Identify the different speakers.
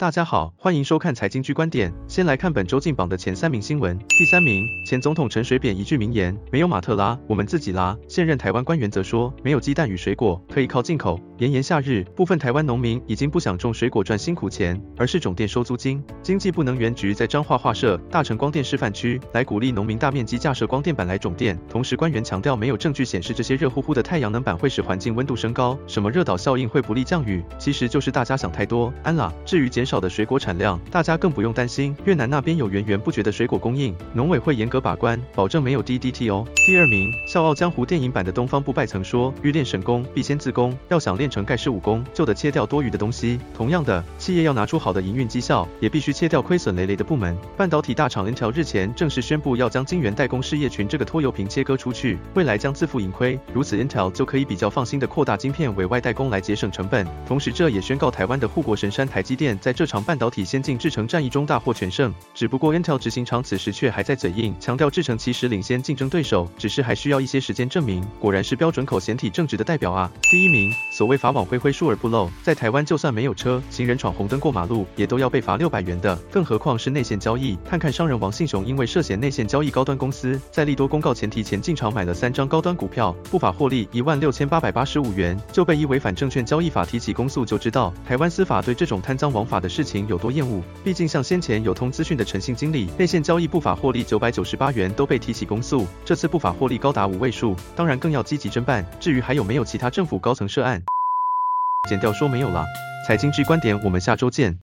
Speaker 1: 大家好，欢迎收看财经 G 观点。先来看本周进榜的前三名新闻。第三名，前总统陈水扁一句名言：“没有马特拉，我们自己拉。”现任台湾官员则说：“没有鸡蛋与水果，可以靠进口。”炎炎夏日，部分台湾农民已经不想种水果赚辛苦钱，而是种电收租金。经济部能源局在彰化划设大成光电示范区，来鼓励农民大面积架设光电板来种电。同时，官员强调没有证据显示这些热乎乎的太阳能板会使环境温度升高，什么热岛效应会不利降雨，其实就是大家想太多。安啦，至于减少的水果产量，大家更不用担心，越南那边有源源不绝的水果供应，农委会严格把关，保证没有 DDT 哦。第二名，《笑傲江湖》电影版的东方不败曾说，欲练神功，必先自宫，要想练成盖世武功，就得切掉多余的东西。同样的，企业要拿出好的营运绩效，也必须切掉亏损累累的部门。半导体大厂 Intel 日前正式宣布要将晶圆代工事业群这个拖油瓶切割出去，未来将自负盈亏，如此 Intel 就可以比较放心的扩大晶片委外代工来节省成本。同时，这也宣告台湾的护国神山台积电在这场半导体先进制程战役中大获全胜，只不过 Intel 执行长此时却还在嘴硬，强调制程其实领先竞争对手，只是还需要一些时间证明。果然是标准口嫌体正直的代表啊！第一名，所谓法网恢恢疏而不漏，在台湾就算没有车，行人闯红灯过马路也都要被罚六百元的，更何况是内线交易？看看商人王信雄，因为涉嫌内线交易高端公司，在利多公告前提前进场买了三张高端股票，不法获利一万六千八百八十五元，就被依违反证券交易法提起公诉，就知道台湾司法对这种贪赃枉法的事情有多厌恶。毕竟像先前有通资讯的陈姓经理，内线交易不法获利九百九十八元都被提起公诉，这次不法获利高达五位数，当然更要积极侦办。至于还有没有其他政府高层涉案，剪掉说没有了。财经之观点，我们下周见。